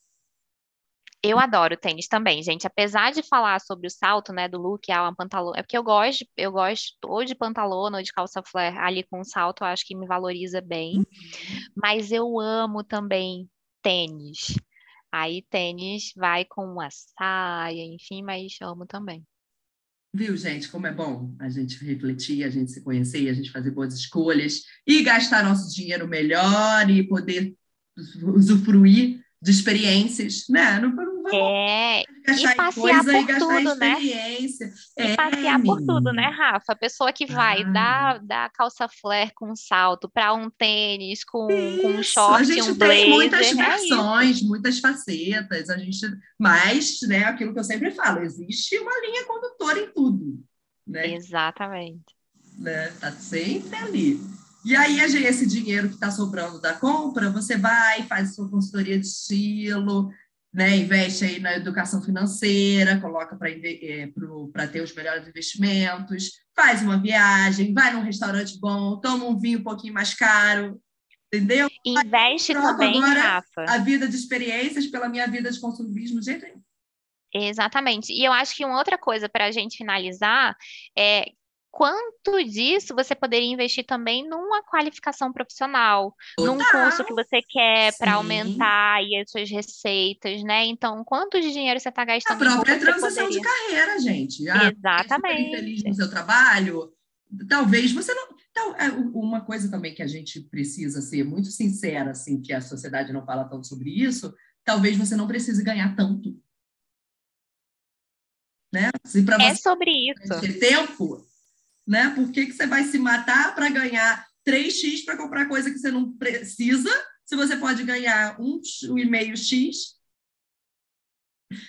Eu adoro tênis também, gente. Apesar de falar sobre o salto, né, do look, ah, uma pantalona, é porque eu gosto, eu gosto ou de pantalona ou de calça flare ali com salto, eu acho que me valoriza bem. Mas eu amo também tênis. Aí tênis vai com uma saia, enfim, mas amo também. Viu, gente, como é bom a gente refletir, a gente se conhecer, a gente fazer boas escolhas e gastar nosso dinheiro melhor e poder usufruir de experiências, né? Não, não vamos É, gastar em passear coisa e por gastar tudo, né? e É, passear por tudo, né. Rafa? A pessoa que vai Claro. da, da calça flare com salto para um tênis com, com um a short e gente um tem muitas blazer, é isso. versões, muitas facetas, a gente, mas, né, aquilo que eu sempre falo, existe uma linha condutora em tudo, né? Exatamente. né? Tá sempre ali. E aí, esse dinheiro que está sobrando da compra, você vai, faz sua consultoria de estilo, né? Investe aí na educação financeira, coloca para ter os melhores investimentos, faz uma viagem, vai num restaurante bom, toma um vinho um pouquinho mais caro, entendeu? Investe também, agora Rafa. A vida de experiências pela minha vida de consumismo, de jeito nenhum. Exatamente. E eu acho que uma outra coisa para a gente finalizar é quanto disso você poderia investir também numa qualificação profissional, num Total. curso que você quer para aumentar aí as suas receitas, né? Então, quanto de dinheiro você está A gastando em própria você transição de poderia... carreira, gente. Ah, Exatamente. super infeliz no seu trabalho, talvez você não. Então, é, uma coisa também que a gente precisa ser muito sincera, assim, que a sociedade não fala tanto sobre isso, talvez você não precise ganhar tanto. Né? Se É você sobre isso. ter tempo, né? Por que, que você vai se matar para ganhar 3x para comprar coisa que você não precisa, se você pode ganhar 1,5x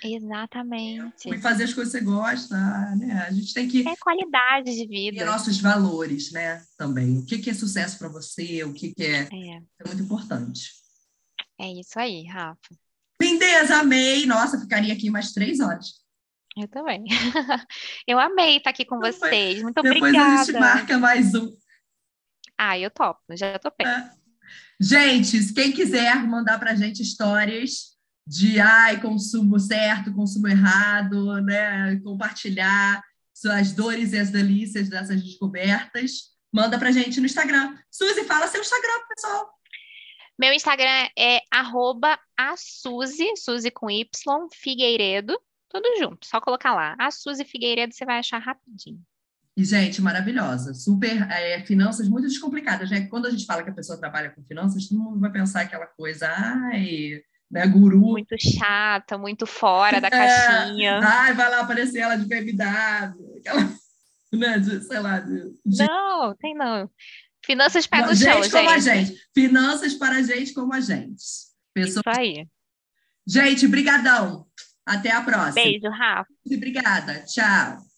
Exatamente. e fazer as coisas que você gosta, né? A gente tem que É qualidade de e vida. nossos valores, né? Também. O que, que é sucesso para você? O que, que é, É, é muito importante. é isso aí, Rafa. Lindeza, amei. Nossa, ficaria aqui mais três horas. Eu também. Eu amei estar aqui com Depois- vocês. Muito Depois obrigada. a gente marca mais um. Ah, eu topo, já topei. Gente, quem quiser mandar para a gente histórias de ai, consumo certo, consumo errado, né? Compartilhar suas dores e as delícias dessas descobertas, manda para a gente no Instagram. Suzy, fala seu Instagram, pessoal. Meu Instagram é arroba a Suzy, Suzy com Y, Figueiredo, tudo junto, só colocar lá. A Suzy Figueiredo você vai achar rapidinho. E, gente, maravilhosa. Super é, finanças muito descomplicadas, né? Quando a gente fala que a pessoa trabalha com finanças, todo mundo vai pensar aquela coisa, ai, né, guru. Muito chata, muito fora da É, caixinha. ai, vai lá aparecer ela de BMW, aquela, né, de, sei lá, de, de- Não, tem não. Finanças no chão, gente como a gente. Finanças para gente como a gente. Isso aí. Gente, brigadão. Até a próxima. Beijo, Rafa. Obrigada. Tchau.